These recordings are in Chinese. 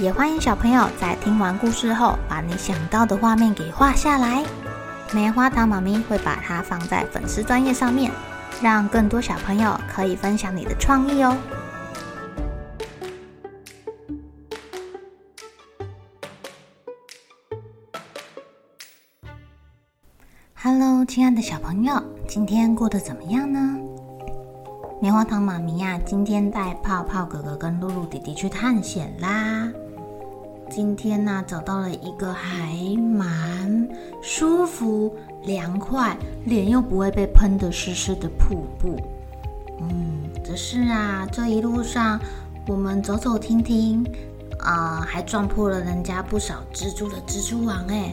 也欢迎小朋友在听完故事后，把你想到的画面给画下来。棉花糖妈咪会把它放在粉丝专页上面，让更多小朋友可以分享你的创意哦。Hello，亲爱的小朋友，今天过得怎么样呢？棉花糖妈咪呀，今天带泡泡哥哥跟露露弟弟去探险啦。今天呢，找到了一个还蛮舒服、凉快，脸又不会被喷得湿湿的瀑布。嗯，只是啊，这一路上我们走走停停，啊、还撞破了人家不少蜘蛛的蜘蛛网哎。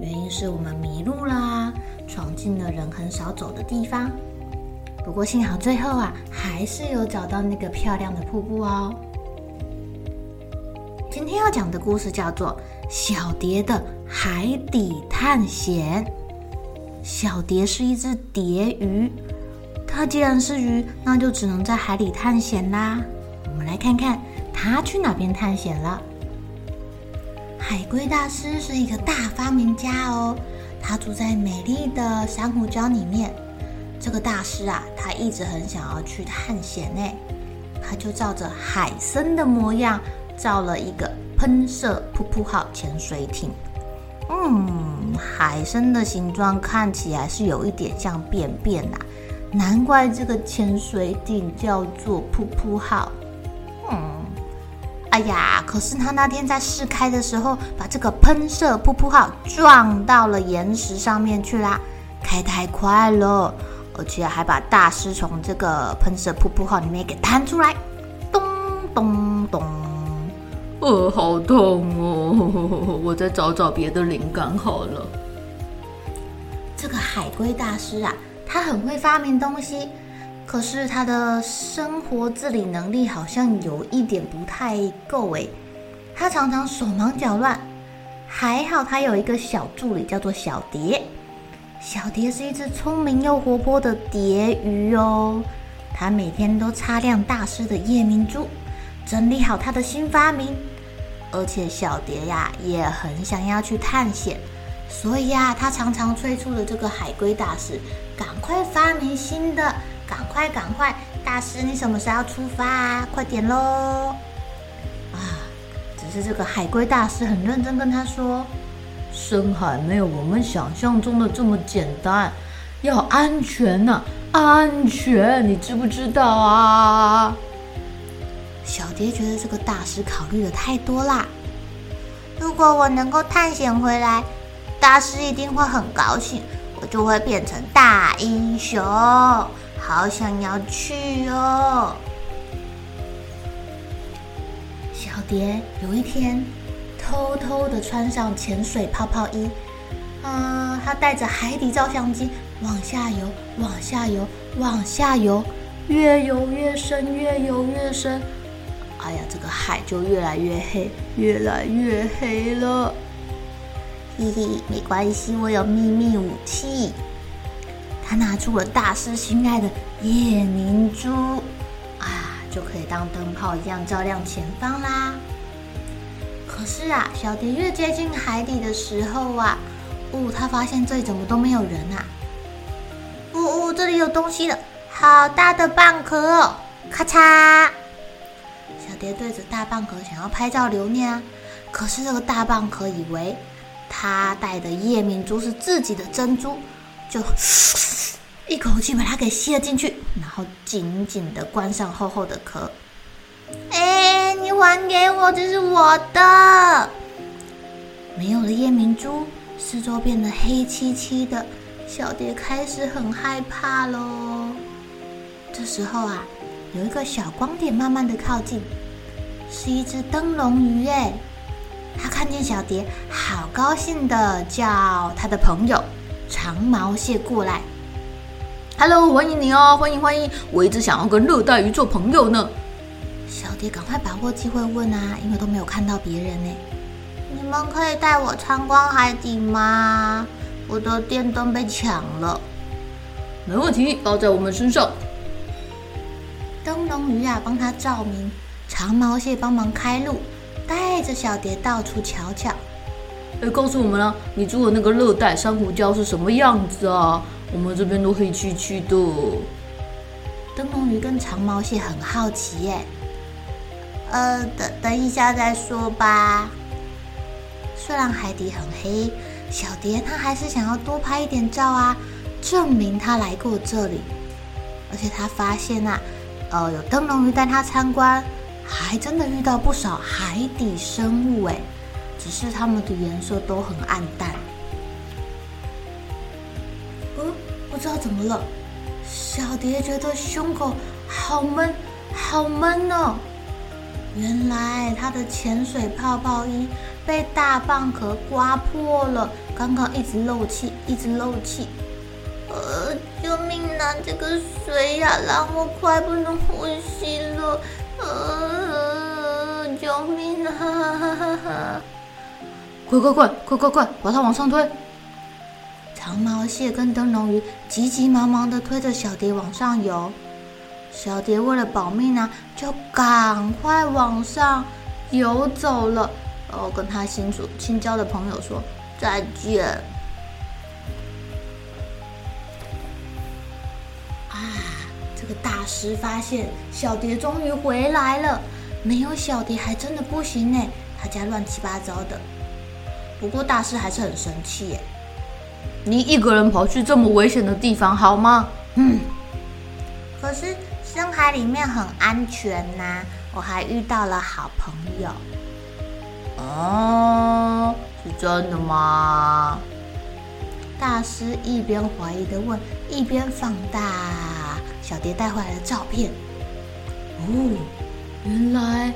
原因是我们迷路啦，闯进了人很少走的地方。不过幸好最后啊，还是有找到那个漂亮的瀑布哦。今天要讲的故事叫做《小蝶的海底探险》。小蝶是一只蝶鱼，它既然是鱼，那就只能在海里探险啦。我们来看看它去哪边探险了。海龟大师是一个大发明家哦，他住在美丽的珊瑚礁里面。这个大师啊，他一直很想要去探险呢，他就照着海参的模样造了一个喷射噗噗号潜水艇。嗯，海参的形状看起来是有一点像便便呐，难怪这个潜水艇叫做噗噗号。嗯。哎呀！可是他那天在试开的时候，把这个喷射噗噗号撞到了岩石上面去啦，开太快了，而且还把大师从这个喷射噗噗号里面给弹出来，咚咚咚！呃，好痛哦！我再找找别的灵感好了。这个海龟大师啊，他很会发明东西。可是他的生活自理能力好像有一点不太够诶，他常常手忙脚乱。还好他有一个小助理，叫做小蝶。小蝶是一只聪明又活泼的蝶鱼哦。他每天都擦亮大师的夜明珠，整理好他的新发明。而且小蝶呀也很想要去探险，所以呀，他常常催促着这个海龟大师赶快发明新的。赶快，赶快！大师，你什么时候要出发？快点喽！啊，只是这个海龟大师很认真跟他说：“深海没有我们想象中的这么简单，要安全呐，安全！你知不知道啊？”小蝶觉得这个大师考虑的太多啦。如果我能够探险回来，大师一定会很高兴，我就会变成大英雄。好想要去哦！小蝶有一天偷偷的穿上潜水泡泡衣，啊，她带着海底照相机往下游，往下游，往下游，越游越深，越游越深。哎呀，这个海就越来越黑，越来越黑了。嘿嘿，没关系，我有秘密武器。他拿出了大师心爱的夜明珠，啊，就可以当灯泡一样照亮前方啦。可是啊，小蝶越接近海底的时候啊，哦，他发现这里怎么都没有人啊。哦哦，这里有东西了，好大的蚌壳哦！咔嚓，蝶对着大蚌壳想要拍照留念啊，可是这个大蚌壳以为他戴的夜明珠是自己的珍珠。就 一口气把它给吸了进去，然后紧紧的关上厚厚的壳。哎，你还给我，这是我的。没有了夜明珠，四周变得黑漆漆的，小蝶开始很害怕喽。这时候啊，有一个小光点慢慢的靠近，是一只灯笼鱼哎！他看见小蝶，好高兴的叫他的朋友长毛蟹过来。Hello，欢迎你哦，欢迎欢迎！我一直想要跟热带鱼做朋友呢。小蝶赶快把握机会问啊，因为都没有看到别人呢。你们可以带我参观海底吗？我的电灯被抢了。没问题，包在我们身上。灯笼鱼啊，帮他照明；长毛蟹帮忙开路，带着小蝶到处瞧瞧。哎，告诉我们啊，你住的那个热带珊瑚礁是什么样子啊？我们这边都黑黢黢的。灯笼鱼跟长毛蟹很好奇耶。呃，等等一下再说吧。虽然海底很黑，小蝶她还是想要多拍一点照啊，证明她来过这里。而且她发现啊，呃，有灯笼鱼带她参观，还真的遇到不少海底生物哎，只是它们的颜色都很暗淡。嗯，不知道怎么了，小蝶觉得胸口好闷，好闷哦。原来他的潜水泡泡衣被大蚌壳刮破了，刚刚一直漏气，一直漏气。呃，救命啊！这个水呀，让我快不能呼吸了。呃，救命啊！快快快快快快，把它往上推！长毛蟹跟灯笼鱼急急忙忙地推着小蝶往上游。小蝶为了保命啊，就赶快往上游走了。哦，跟他新主新交的朋友说再见。个大师发现小蝶终于回来了，没有小蝶还真的不行呢。他家乱七八糟的。不过大师还是很生气耶。你一个人跑去这么危险的地方好吗？嗯。可是。深海里面很安全呐、啊，我还遇到了好朋友。哦，是真的吗？大师一边怀疑的问，一边放大小蝶带回来的照片。哦，原来，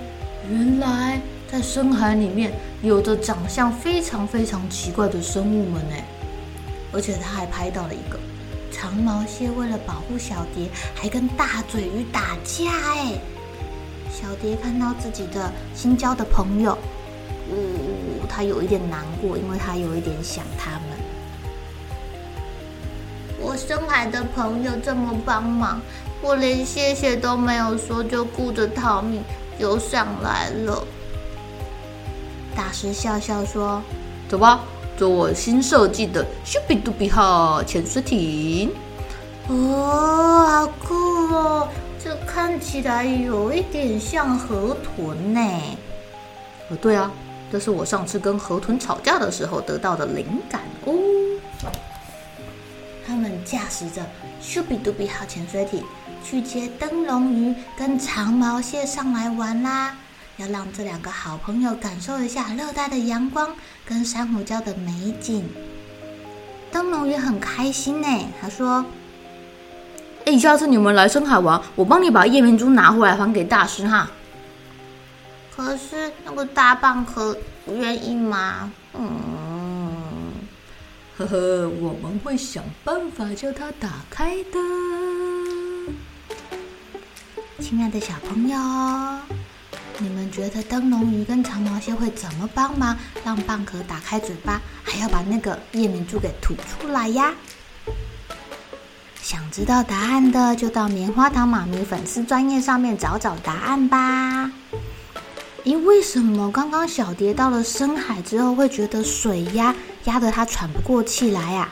原来在深海里面有着长相非常非常奇怪的生物们呢，而且他还拍到了一个。长毛蟹为了保护小蝶，还跟大嘴鱼打架哎！小蝶看到自己的新交的朋友，呜、哦，他有一点难过，因为他有一点想他们。我深海的朋友这么帮忙，我连谢谢都没有说，就顾着逃命游上来了。大师笑笑说：“走吧。”做我新设计的“咻比嘟比”号潜水艇哦，好酷哦！这看起来有一点像河豚呢。哦，对啊，这是我上次跟河豚吵架的时候得到的灵感哦。他们驾驶着“咻比嘟比”号潜水艇去接灯笼鱼跟长毛蟹上来玩啦。要让这两个好朋友感受一下热带的阳光跟珊瑚礁的美景。灯笼鱼很开心呢，他说：“哎，下次你们来深海玩，我帮你把夜明珠拿回来还给大师哈。”可是那个大蚌壳不愿意吗？嗯，呵呵，我们会想办法叫它打开的。亲爱的小朋友。你们觉得灯笼鱼跟长毛蟹会怎么帮忙让蚌壳打开嘴巴，还要把那个夜明珠给吐出来呀？想知道答案的，就到棉花糖妈咪粉丝专业上面找找答案吧。咦，为什么刚刚小蝶到了深海之后会觉得水压压得他喘不过气来呀？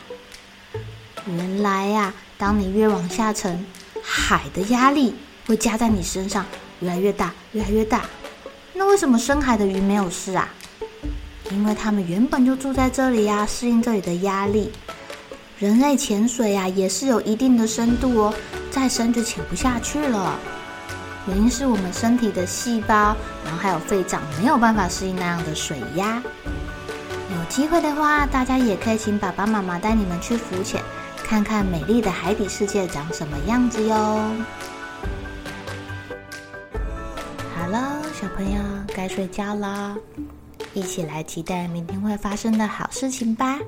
原来呀，当你越往下沉，海的压力会加在你身上，越来越大，越来越大。那为什么深海的鱼没有事啊？因为它们原本就住在这里呀，适应这里的压力。人类潜水呀，也是有一定的深度哦，再深就潜不下去了。原因是我们身体的细胞，然后还有肺脏没有办法适应那样的水压。机会的话，大家也可以请爸爸妈妈带你们去浮潜，看看美丽的海底世界长什么样子哟。好了。小朋友该睡觉了，一起来期待明天会发生的好事情吧。